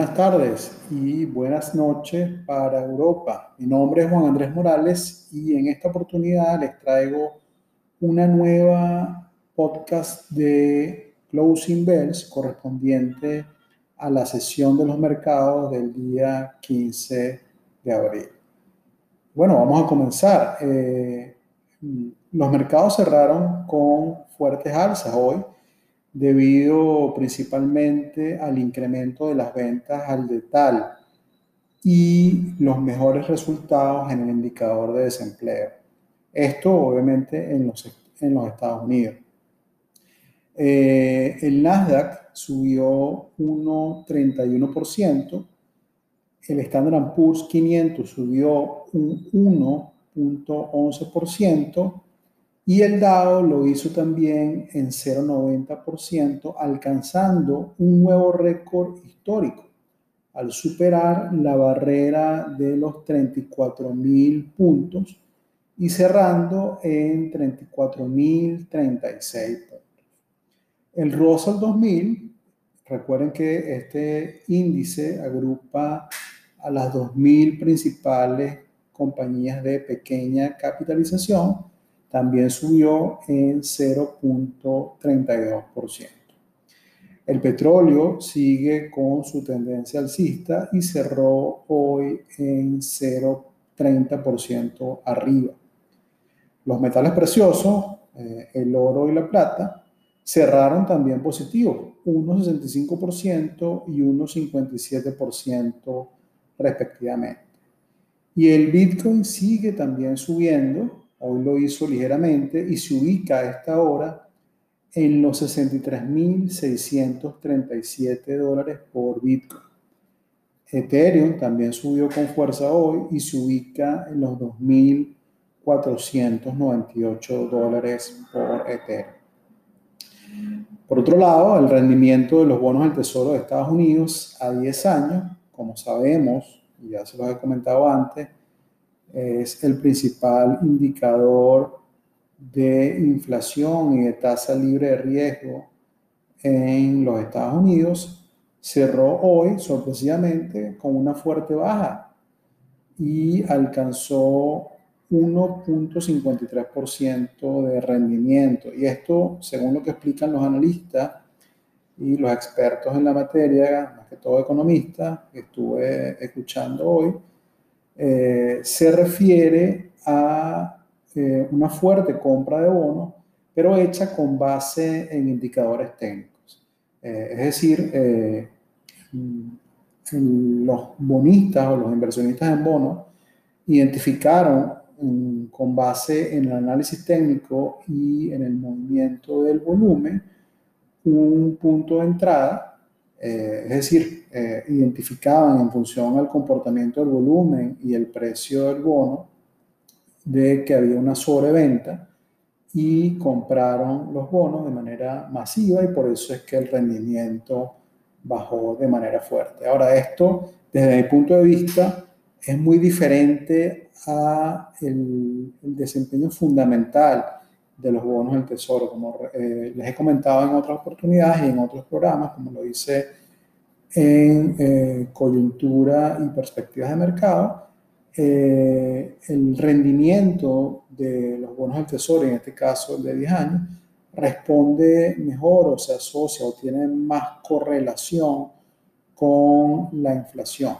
Buenas tardes y buenas noches para Europa. Mi nombre es Juan Andrés Morales y en esta oportunidad les traigo una nueva podcast de Closing Bells correspondiente a la sesión de los mercados del día 15 de abril. Bueno, vamos a comenzar. Eh, los mercados cerraron con fuertes alzas hoy debido principalmente al incremento de las ventas al detal y los mejores resultados en el indicador de desempleo. Esto obviamente en los, en los Estados Unidos. Eh, el Nasdaq subió 1,31%, el Standard Poor's 500 subió un 1,11%, y el DAO lo hizo también en 0,90%, alcanzando un nuevo récord histórico al superar la barrera de los 34.000 puntos y cerrando en 34.036 puntos. El Russell 2000, recuerden que este índice agrupa a las 2.000 principales compañías de pequeña capitalización, también subió en 0.32%. El petróleo sigue con su tendencia alcista y cerró hoy en 0.30% arriba. Los metales preciosos, eh, el oro y la plata, cerraron también positivos, 1,65% y 1,57% respectivamente. Y el Bitcoin sigue también subiendo Hoy lo hizo ligeramente y se ubica a esta hora en los 63.637 dólares por Bitcoin. Ethereum también subió con fuerza hoy y se ubica en los 2.498 dólares por Ethereum. Por otro lado, el rendimiento de los bonos del Tesoro de Estados Unidos a 10 años, como sabemos, y ya se lo he comentado antes, es el principal indicador de inflación y de tasa libre de riesgo en los Estados Unidos, cerró hoy sorpresivamente con una fuerte baja y alcanzó 1.53% de rendimiento. Y esto, según lo que explican los analistas y los expertos en la materia, más que todo economistas, que estuve escuchando hoy, eh, se refiere a eh, una fuerte compra de bonos, pero hecha con base en indicadores técnicos. Eh, es decir, los bonistas o los inversionistas en bonos identificaron mm, con base en el análisis técnico y en el movimiento del volumen un punto de entrada eh, es decir, eh, identificaban en función al comportamiento del volumen y el precio del bono de que había una sobreventa y compraron los bonos de manera masiva y por eso es que el rendimiento bajó de manera fuerte. Ahora, esto desde mi punto de vista es muy diferente a el, desempeño fundamental de los bonos del tesoro, como eh, les he comentado en otras oportunidades y en otros programas, como lo hice en eh, coyuntura y perspectivas de mercado, eh, el rendimiento de los bonos del tesoro, en este caso el de 10 años, responde mejor o se asocia o tiene más correlación con la inflación.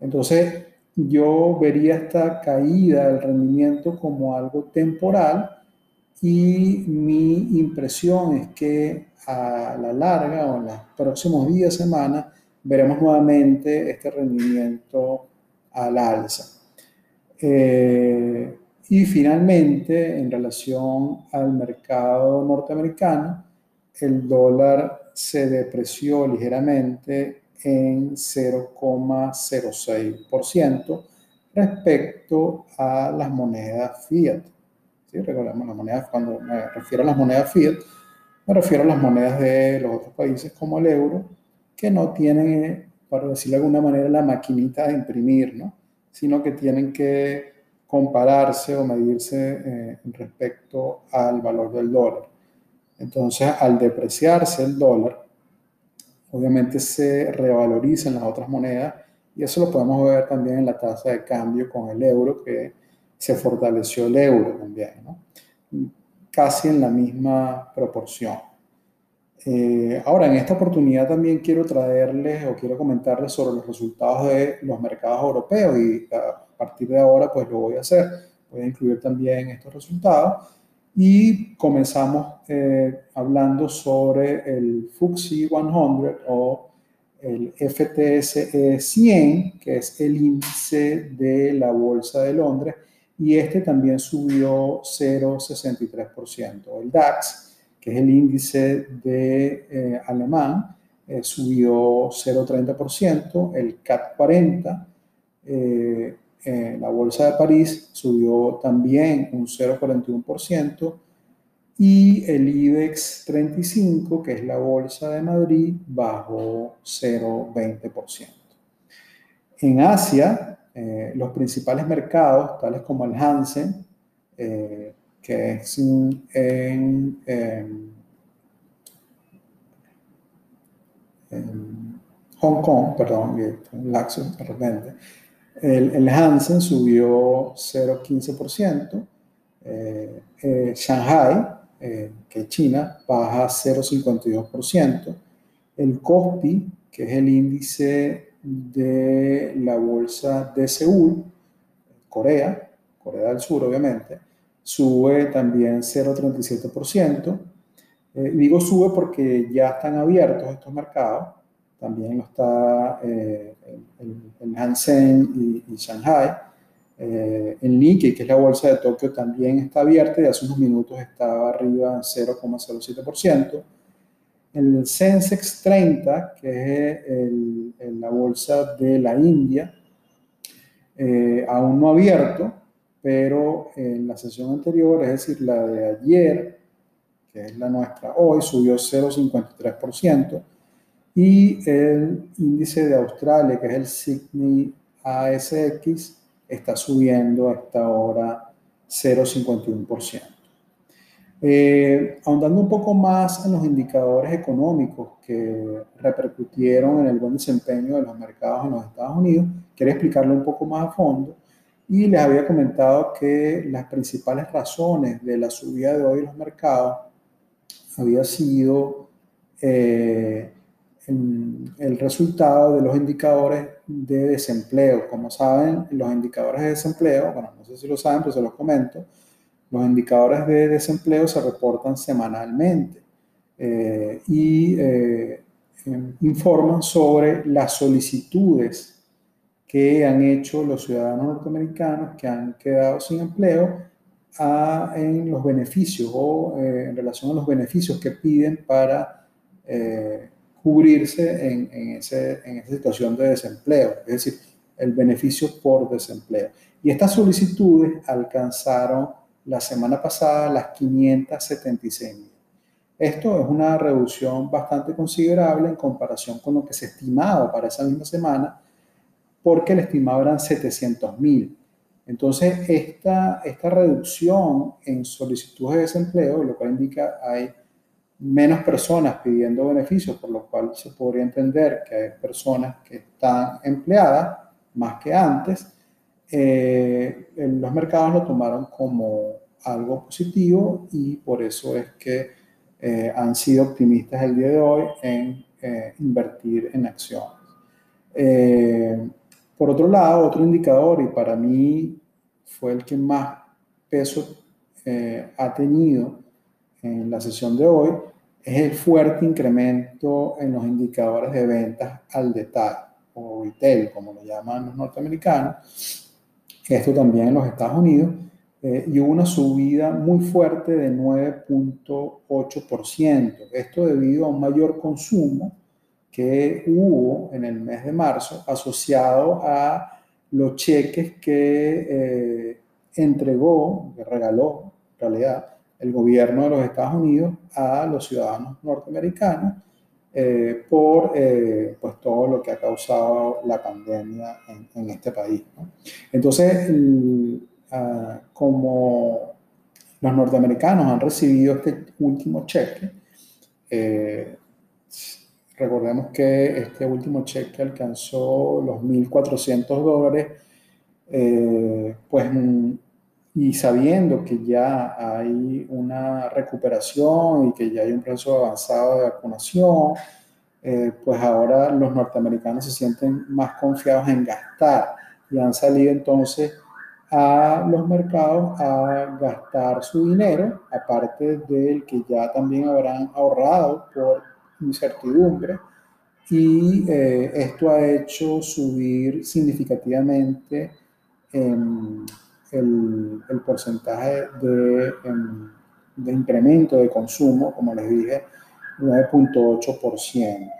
Entonces, yo vería esta caída del rendimiento como algo temporal y mi impresión es que a la larga o en los próximos días, semanas, veremos nuevamente este rendimiento al alza. Eh, y finalmente, en relación al mercado norteamericano, el dólar se depreció ligeramente en 0,06% respecto a las monedas fiat. ¿Sí? Recordemos las monedas, cuando me refiero a las monedas fiat, me refiero a las monedas de los otros países como el euro, que no tienen, para decirlo de alguna manera, la maquinita de imprimir, ¿no? sino que tienen que compararse o medirse eh, respecto al valor del dólar. Entonces, al depreciarse el dólar, obviamente se revalorizan las otras monedas y eso lo podemos ver también en la tasa de cambio con el euro, que se fortaleció el euro también, ¿no? casi en la misma proporción. Eh, ahora, en esta oportunidad también quiero traerles o quiero comentarles sobre los resultados de los mercados europeos y a partir de ahora pues lo voy a hacer. Voy a incluir también estos resultados y comenzamos eh, hablando sobre el FTSE 100 o el FTSE 100, que es el índice de la Bolsa de Londres, y este también subió 0,63%. El DAX, que es el índice de eh, alemán, eh, subió 0,30%. El CAC 40, eh, la Bolsa de París, subió también un 0,41%. Y el IBEX 35, que es la Bolsa de Madrid, bajó 0,20%. En Asia, eh, los principales mercados, tales como el Hansen, eh, que es en, Hong Kong, perdón, laxo de repente, el, el Hansen subió 0,15%, eh, Shanghai, que es China, baja 0,52%, el COSPI, que es el índice de la bolsa de Seúl, Corea, Corea del Sur obviamente, sube también 0,37%. Eh, digo sube porque ya están abiertos estos mercados, también lo está eh, el, Hansen y, Shanghai. Eh, el Nikkei, que es la bolsa de Tokio, también está abierta y hace unos minutos estaba arriba en 0,07% el Sensex 30, que es la bolsa de la India, eh, aún no abierto, pero en la sesión anterior, es decir, la de ayer, que es la nuestra hoy, subió 0,53%, y el índice de Australia, que es el Sydney ASX, está subiendo a esta hora 0,51%. Eh, ahondando un poco más en los indicadores económicos que repercutieron en el buen desempeño de los mercados en los Estados Unidos, quiero explicarlo un poco más a fondo. Y les había comentado que las principales razones de la subida de hoy en los mercados había sido eh, el resultado de los indicadores de desempleo. Como saben, los indicadores de desempleo, bueno, no sé si lo saben, pero se los comento, los indicadores de desempleo se reportan semanalmente eh, y eh, em, informan sobre las solicitudes que han hecho los ciudadanos norteamericanos que han quedado sin empleo en los beneficios o eh, en relación a los beneficios que piden para cubrirse en, en esa situación de desempleo, es decir, el beneficio por desempleo. Y estas solicitudes alcanzaron la semana pasada las 576 mil. Esto es una reducción bastante considerable en comparación con lo que se estimaba para esa misma semana, porque el estimado eran 700 mil. Entonces, esta, esta reducción en solicitudes de desempleo, lo cual indica hay menos personas pidiendo beneficios, por lo cual se podría entender que hay personas que están empleadas más que antes, eh, los mercados lo tomaron como algo positivo y por eso es que eh, han sido optimistas el día de hoy en eh, invertir en acciones. por otro lado, otro indicador, y para mí fue el que más peso ha tenido en la sesión de hoy, es el fuerte incremento en los indicadores de ventas al detalle, o retail, como lo llaman los norteamericanos, esto también en los Estados Unidos, eh, y hubo una subida muy fuerte de 9.8%. Esto debido a un mayor consumo que hubo en el mes de marzo asociado a los cheques que eh, entregó, que regaló en realidad el gobierno de los Estados Unidos a los ciudadanos norteamericanos eh, por eh, pues todo lo que ha causado la pandemia en, este país. Entonces, ah, como los norteamericanos han recibido este último cheque, eh, recordemos que este último cheque alcanzó los 1.400 dólares, pues, y sabiendo que ya hay una recuperación y que ya hay un proceso avanzado de vacunación, eh, pues ahora los norteamericanos se sienten más confiados en gastar y han salido entonces a los mercados a gastar su dinero, aparte del que ya también habrán ahorrado por incertidumbre. Y eh, esto ha hecho subir significativamente em, el, el, porcentaje de, em, de, incremento de consumo, como les dije, 9.8%.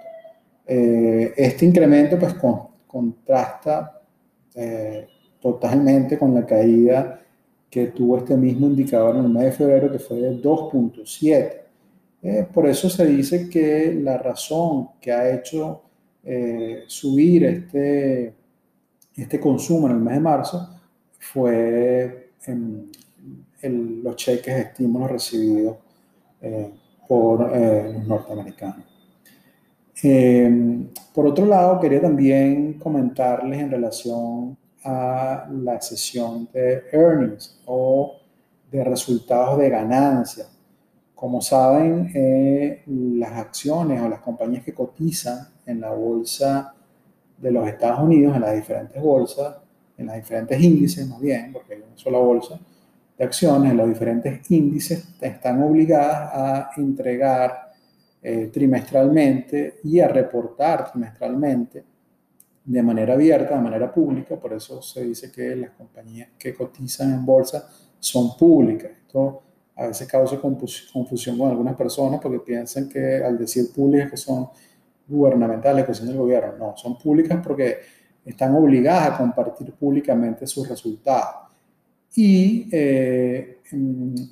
Eh, este incremento pues con, contrasta eh, totalmente con la caída que tuvo este mismo indicador en el mes de febrero, que fue de 2.7. Eh, por eso se dice que la razón que ha hecho eh, subir este, este consumo en el mes de marzo fue en, los cheques de estímulos recibidos eh, por los norteamericanos. por otro lado, quería también comentarles en relación a la sesión de earnings o de resultados de ganancia. Como saben, eh, las acciones o las compañías que cotizan en la bolsa de los Estados Unidos, en las diferentes bolsas, en las diferentes índices más bien, porque hay una sola bolsa de acciones, en los diferentes índices están obligadas a entregar eh, trimestralmente y a reportar trimestralmente de manera abierta, de manera pública, por eso se dice que las compañías que cotizan en bolsa son públicas. Esto a veces causa confusión con algunas personas porque piensan que al decir públicas que son gubernamentales, que son del gobierno, no, son públicas porque están obligadas a compartir públicamente sus resultados. Y eh,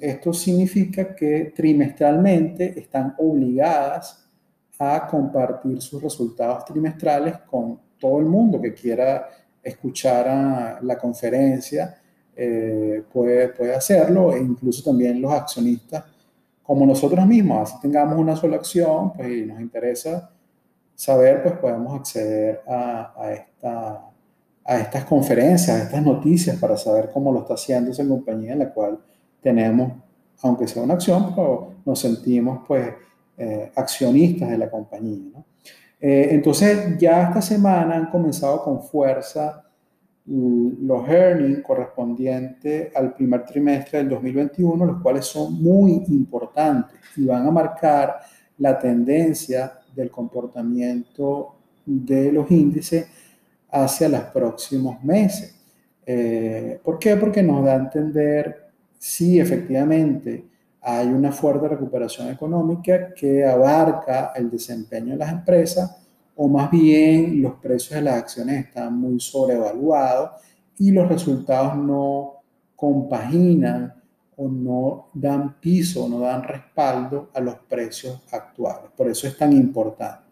esto significa que trimestralmente están obligadas a compartir sus resultados trimestrales con todo el mundo que quiera escuchar la conferencia eh, puede, puede hacerlo, e incluso también los accionistas, como nosotros mismos, así tengamos una sola acción, pues y nos interesa saber, pues podemos acceder a, a, esta, a estas conferencias, a estas noticias para saber cómo lo está haciendo esa compañía en la cual tenemos, aunque sea una acción, pero nos sentimos pues eh, accionistas de la compañía. Eh, entonces, ya esta semana han comenzado con fuerza los earnings correspondientes al primer trimestre del 2021, los cuales son muy importantes y van a marcar la tendencia del comportamiento de los índices hacia los próximos meses. Eh, ¿Por qué? Porque nos da a entender si efectivamente hay una fuerte recuperación económica que abarca el desempeño de las empresas o más bien los precios de las acciones están muy sobrevaluados y los resultados no compaginan no dan piso, no dan respaldo a los precios actuales. Por eso es tan importante.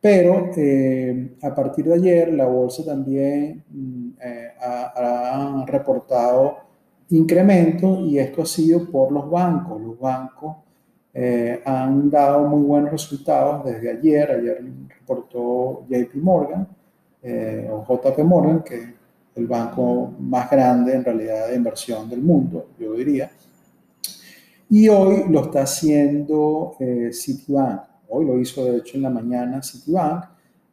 Pero eh, a partir de ayer la bolsa también mm, eh, ha, reportado incremento y esto ha sido por los bancos. Los bancos eh, han dado muy buenos resultados desde ayer. Ayer reportó JP Morgan o JP Morgan, que el banco más grande en realidad de inversión del mundo, yo diría. Y hoy lo está haciendo eh, Citibank. Hoy lo hizo de hecho en la mañana Citibank.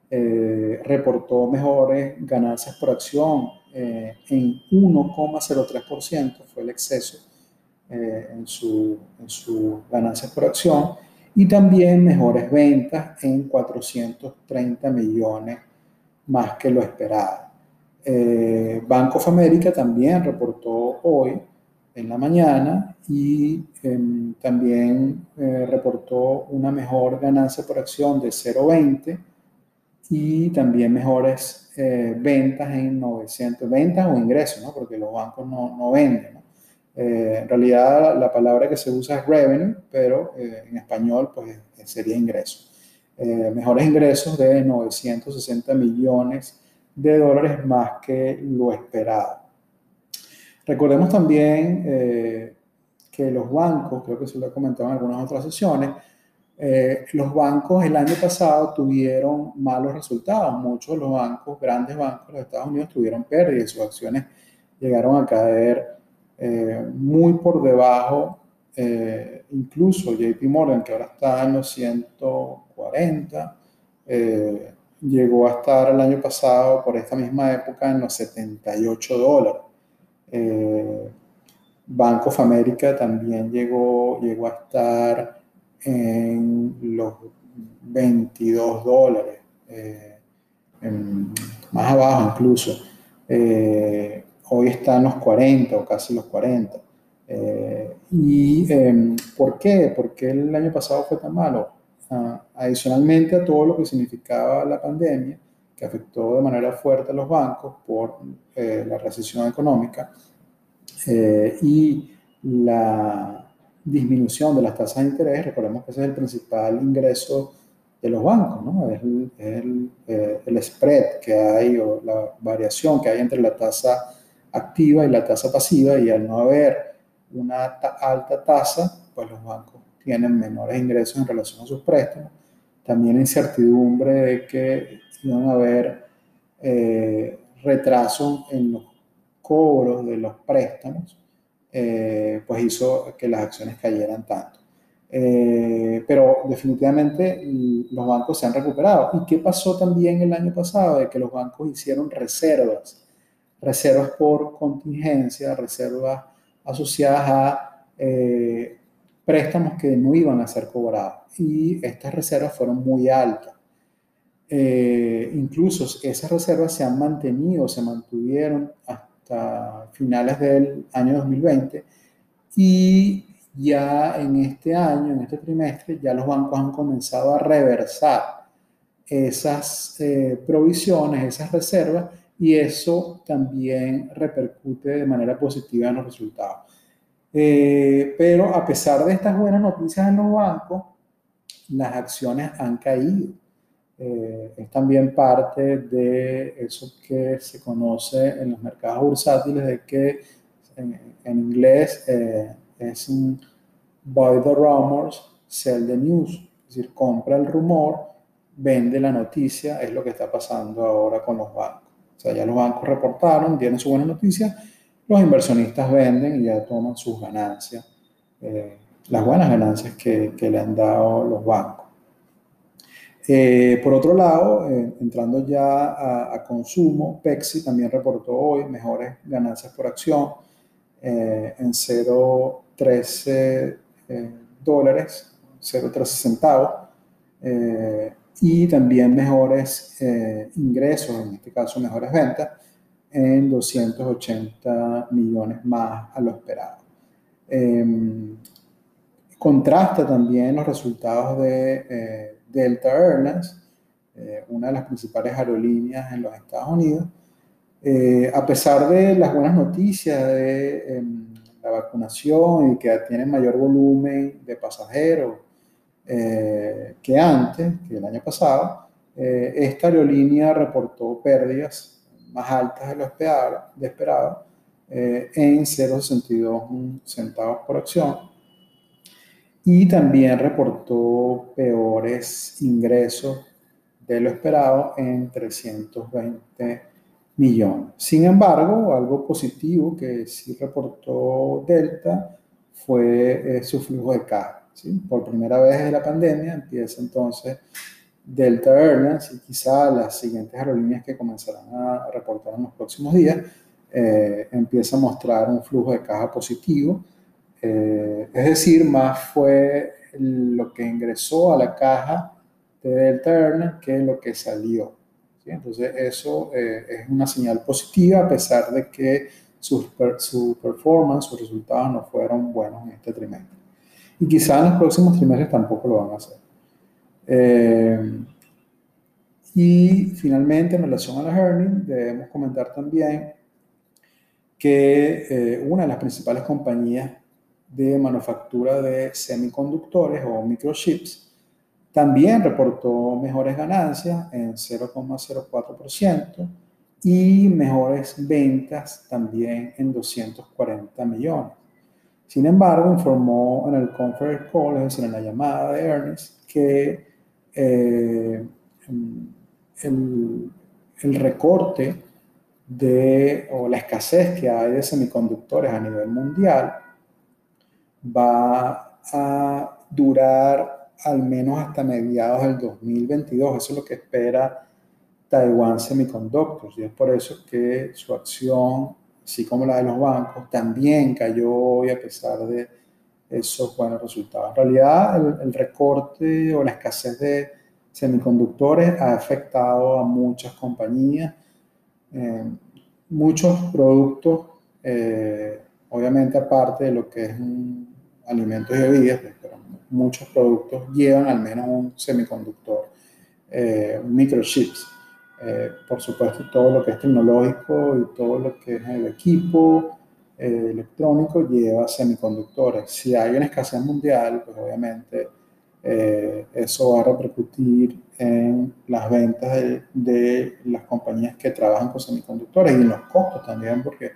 reportó mejores ganancias por acción en 1,03%, fue el exceso eh, en, su, en su ganancias por acción y también mejores ventas en 430 millones más que lo esperado. Eh, Bank of America también reportó hoy en la mañana y em, también eh, reportó una mejor ganancia por acción de 0,20 y también mejores eh, ventas en 900, ventas o ingresos, ¿no? porque los bancos no, no venden. ¿no? Eh, en realidad la palabra que se usa es revenue, pero eh, en español pues sería ingreso. Eh, mejores ingresos de 960 millones de dólares más que lo esperado. Recordemos también que los bancos, creo que se lo he comentado en algunas otras sesiones, eh, los bancos el año pasado tuvieron malos resultados. Muchos de los bancos, grandes bancos de los Estados Unidos, tuvieron pérdidas. Sus acciones llegaron a caer eh, muy por debajo. Eh, incluso JP Morgan, que ahora está en los 140, llegó a estar el año pasado, por esta misma época, en los 78 dólares. Bank of America también llegó, llegó a estar en los 22 dólares, eh, más abajo incluso. Eh, hoy está en los 40 o casi los 40. Eh, ¿Y por qué? ¿Por qué el año pasado fue tan malo? Adicionalmente a todo lo que significaba la pandemia, que afectó de manera fuerte a los bancos por la recesión económica y la disminución de las tasas de interés, recordemos que ese es el principal ingreso de los bancos, ¿no? Es el, eh, el, spread que hay o la variación que hay entre la tasa activa y la tasa pasiva y al no haber una alta tasa, pues los bancos tienen menores ingresos en relación a sus préstamos. También incertidumbre de que iban a haber eh, retraso en los cobros de los préstamos eh, pues hizo que las acciones cayeran tanto. Eh, pero definitivamente los bancos se han recuperado. ¿Y qué pasó también el año pasado? De que los bancos hicieron reservas, reservas por contingencia, reservas asociadas a eh, préstamos que no iban a ser cobrados. Y estas reservas fueron muy altas. incluso esas reservas se han mantenido, se mantuvieron hasta finales del año 2020 y ya en este año, en este trimestre, ya los bancos han comenzado a reversar esas eh, provisiones, esas reservas, y eso también repercute de manera positiva en los resultados. Eh, pero a pesar de estas buenas noticias en los bancos, las acciones han caído. Eh, es también parte de eso que se conoce en los mercados bursátiles, de que en, inglés eh, es un buy the rumors, sell the news, es decir, compra el rumor, vende la noticia, es lo que está pasando ahora con los bancos. O sea, ya los bancos reportaron, tienen su buena noticia, los inversionistas venden y ya toman sus ganancias, eh, las buenas ganancias que, que le han dado los bancos. Eh, por otro lado, eh, entrando ya a, consumo, Pepsi también reportó hoy mejores ganancias por acción eh, en 0,13 dólares, 0,13 centavos, y también mejores ingresos, en este caso mejores ventas, en 280 millones más a lo esperado. Em, contrasta también los resultados de Delta Airlines, eh, una de las principales aerolíneas en los Estados Unidos, eh, a pesar de las buenas noticias de em, la vacunación y que tienen mayor volumen de pasajeros eh, que antes, que el año pasado, esta aerolínea reportó pérdidas más altas de lo esperado, de esperado en 0,62 centavos por acción y también reportó peores ingresos de lo esperado en 320 millones. Sin embargo, algo positivo que sí reportó Delta fue eh, su flujo de caja. Por primera vez desde la pandemia empieza entonces Delta Airlines y quizá las siguientes aerolíneas que comenzarán a reportar en los próximos días eh, empieza a mostrar un flujo de caja positivo eh, es decir, más fue lo que ingresó a la caja de Delta Airlines que lo que salió. Entonces, eso eh, es una señal positiva a pesar de que su, su performance, sus resultados no fueron buenos en este trimestre. Y quizá en los próximos trimestres tampoco lo van a hacer. Eh, y finalmente, en relación a las earnings, debemos comentar también que una de las principales compañías de manufactura de semiconductores o microchips, también reportó mejores ganancias en 0,04% y mejores ventas también en 240 millones. Sin embargo, informó en el conference call, es decir, en la llamada de Ernest, que eh, el, recorte de, o la escasez que hay de semiconductores a nivel mundial va a durar al menos hasta mediados del 2022. Eso es lo que espera Taiwan Semiconductors y es por eso que su acción, así como la de los bancos, también cayó hoy a pesar de esos buenos resultados. En realidad, el, recorte o la escasez de semiconductores ha afectado a muchas compañías, eh, muchos productos, eh, obviamente aparte de lo que es alimentos y bebidas, pues, pero muchos productos llevan al menos un semiconductor, eh, un microchips. Eh, por supuesto, todo lo que es tecnológico y todo lo que es el equipo eh, electrónico lleva semiconductores. Si hay una escasez mundial, pues obviamente eh, eso va a repercutir en las ventas de, de, las compañías que trabajan con semiconductores y en los costos también, porque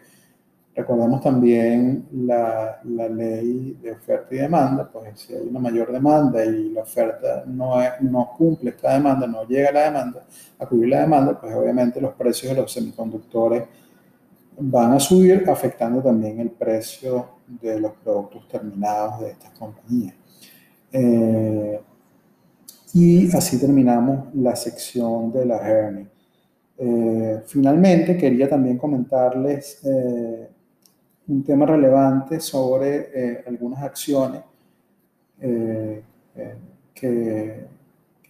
Recordemos también la, la, ley de oferta y demanda, pues si hay una mayor demanda y la oferta no, no cumple esta demanda, no llega a la demanda, a cubrir la demanda, pues obviamente los precios de los semiconductores van a subir, afectando también el precio de los productos terminados de estas compañías. Eh, y así terminamos la sección de la hernia. Eh, finalmente, quería también comentarles eh, un tema relevante sobre algunas acciones que,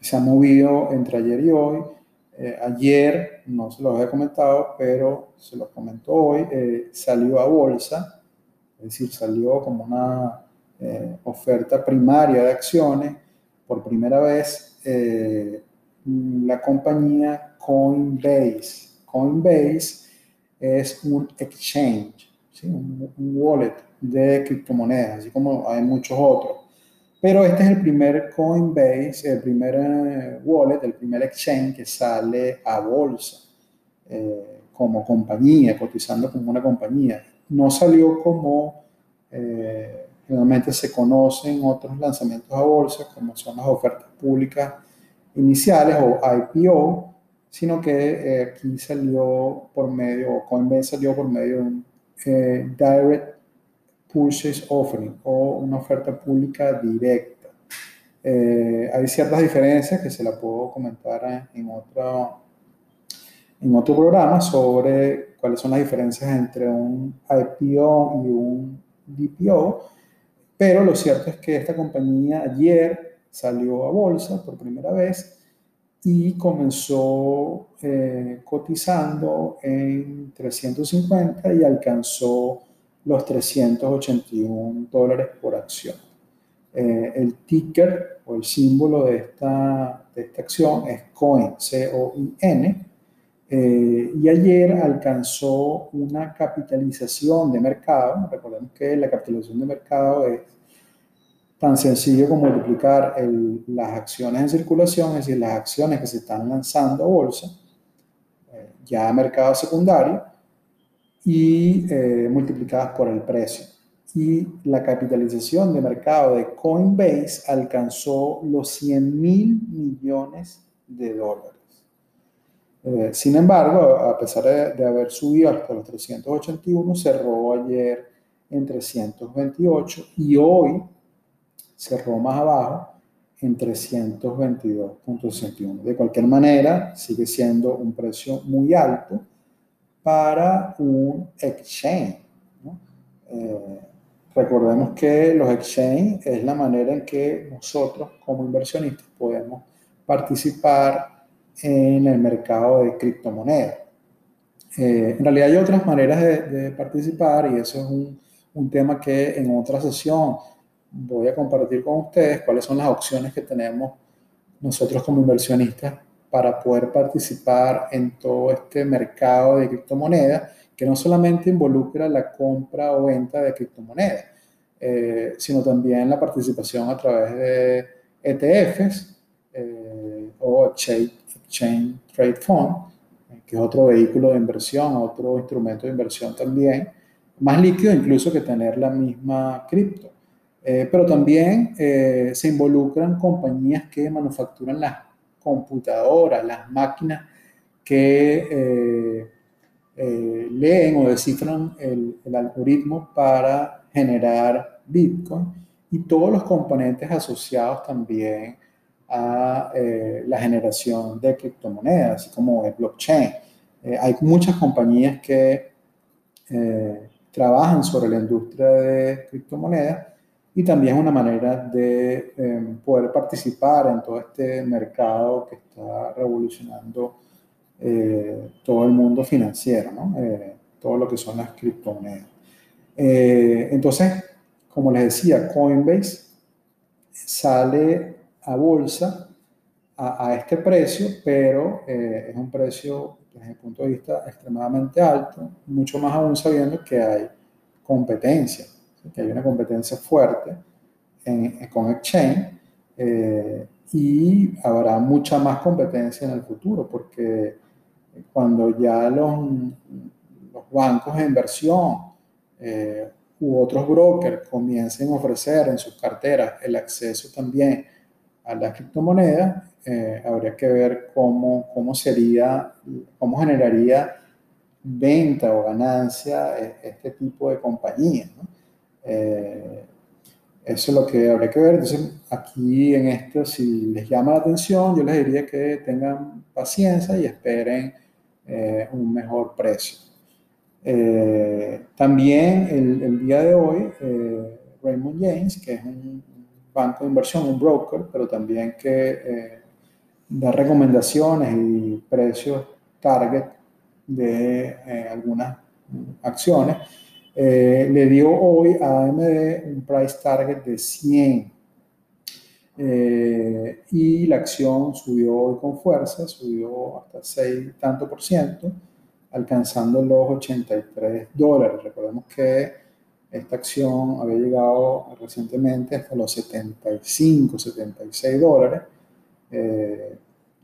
se han movido entre ayer y hoy. Ayer, no se los había comentado, pero se los comentó hoy, salió a bolsa, es decir, salió como una oferta primaria de acciones. Por primera vez, la compañía Coinbase. Coinbase es un exchange un, wallet de criptomonedas, así como hay muchos otros. Pero este es el primer Coinbase, el primer eh, wallet, el primer exchange que sale a bolsa eh, como compañía, cotizando como una compañía. No salió como eh, generalmente se conocen otros lanzamientos a bolsa, como son las ofertas públicas iniciales o IPO, sino que aquí salió por medio, o Coinbase salió por medio de un eh, direct Purchase Offering o una oferta pública directa. Eh, hay ciertas diferencias que se la puedo comentar en otro, en otro programa sobre cuáles son las diferencias entre un IPO y un DPO, pero lo cierto es que esta compañía ayer salió a bolsa por primera vez y comenzó eh, cotizando en 350 y alcanzó los 381 dólares por acción. Eh, el ticker o el símbolo de esta, de esta acción es COIN, C-O-I-N, eh, y ayer alcanzó una capitalización de mercado. Recordemos que la capitalización de mercado es tan sencillo como multiplicar las acciones en circulación, es decir, las acciones que se están lanzando a bolsa, eh, ya a mercado secundario, y eh, multiplicadas por el precio. Y la capitalización de mercado de Coinbase alcanzó los 100 mil millones de dólares. Eh, sin embargo, a pesar de, de haber subido hasta los 381, cerró ayer en 328 y hoy cerró más abajo en 322.61. De cualquier manera, sigue siendo un precio muy alto para un exchange. Eh, recordemos que los exchange es la manera en que nosotros como inversionistas podemos participar en el mercado de criptomonedas. Eh, en realidad hay otras maneras de, participar y eso es un, un tema que en otra sesión voy a compartir con ustedes cuáles son las opciones que tenemos nosotros como inversionistas para poder participar en todo este mercado de criptomonedas que no solamente involucra la compra o venta de criptomonedas, eh, sino también la participación a través de ETFs eh, o Exchange, Trade Fund, que es otro vehículo de inversión, otro instrumento de inversión también, más líquido incluso que tener la misma cripto. Eh, pero también eh, se involucran compañías que manufacturan las computadoras, las máquinas que leen o descifran el, algoritmo para generar Bitcoin y todos los componentes asociados también a la generación de criptomonedas, así como el blockchain. hay muchas compañías que trabajan sobre la industria de criptomonedas y también es una manera de em, poder participar en todo este mercado que está revolucionando eh, todo el mundo financiero, ¿no? eh, todo lo que son las criptomonedas. Eh, entonces, como les decía, Coinbase sale a bolsa a, a este precio, pero eh, es un precio desde el punto de vista extremadamente alto, mucho más aún sabiendo que hay competencia, que hay una competencia fuerte con Exchange eh, y habrá mucha más competencia en el futuro, porque cuando ya los, bancos de inversión eh, u otros brokers comiencen a ofrecer en sus carteras el acceso también a la criptomoneda, eh, habría que ver cómo, cómo sería, cómo generaría venta o ganancia este tipo de compañías. Eh, eso es lo que habría que ver. Entonces, aquí en esto, si les llama la atención, yo les diría que tengan paciencia y esperen eh, un mejor precio. también el, el, día de hoy, Raymond James, que es un banco de inversión, un broker, pero también que da recomendaciones y precios target de eh, algunas acciones, eh, le dio hoy a AMD un price target de 100 eh, y la acción subió hoy con fuerza, subió hasta 6 tanto por ciento, alcanzando los 83 dólares. Recordemos que esta acción había llegado recientemente hasta los 75, 76 dólares eh,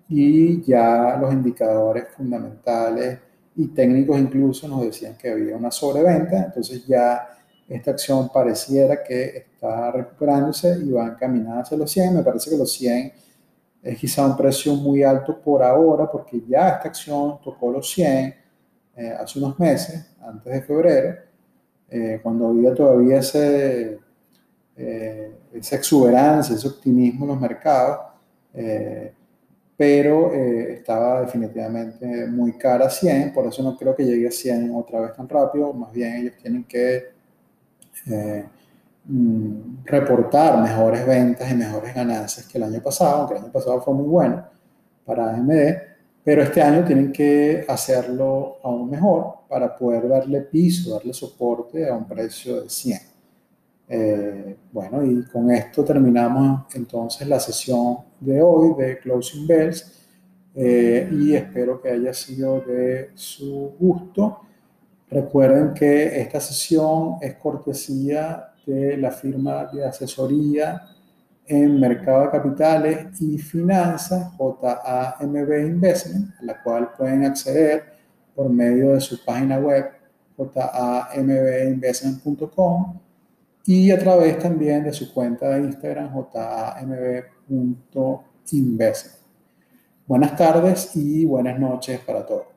y ya los indicadores fundamentales y técnicos incluso nos decían que había una sobreventa, entonces ya esta acción pareciera que está recuperándose y va encaminada hacia los 100. Me parece que los 100 es quizá un precio muy alto por ahora porque ya esta acción tocó los 100 eh, hace unos meses, antes de febrero, eh, cuando había todavía ese, esa exuberancia, ese optimismo en los mercados. Pero eh, estaba definitivamente muy cara a 100, por eso no creo que llegue a 100 otra vez tan rápido, más bien ellos tienen que eh, mm, reportar mejores ventas y mejores ganancias que el año pasado, aunque el año pasado fue muy bueno para AMD, pero este año tienen que hacerlo aún mejor para poder darle piso, darle soporte a un precio de 100. Eh, bueno, y con esto terminamos entonces la sesión de hoy de Closing Bells eh, y espero que haya sido de su gusto. Recuerden que esta sesión es cortesía de la firma de asesoría en mercado de capitales y finanzas JAMB Investment, a la cual pueden acceder por medio de su página web jambinvestment.com y a través también de su cuenta de Instagram jamb.investment. Buenas tardes y buenas noches para todos.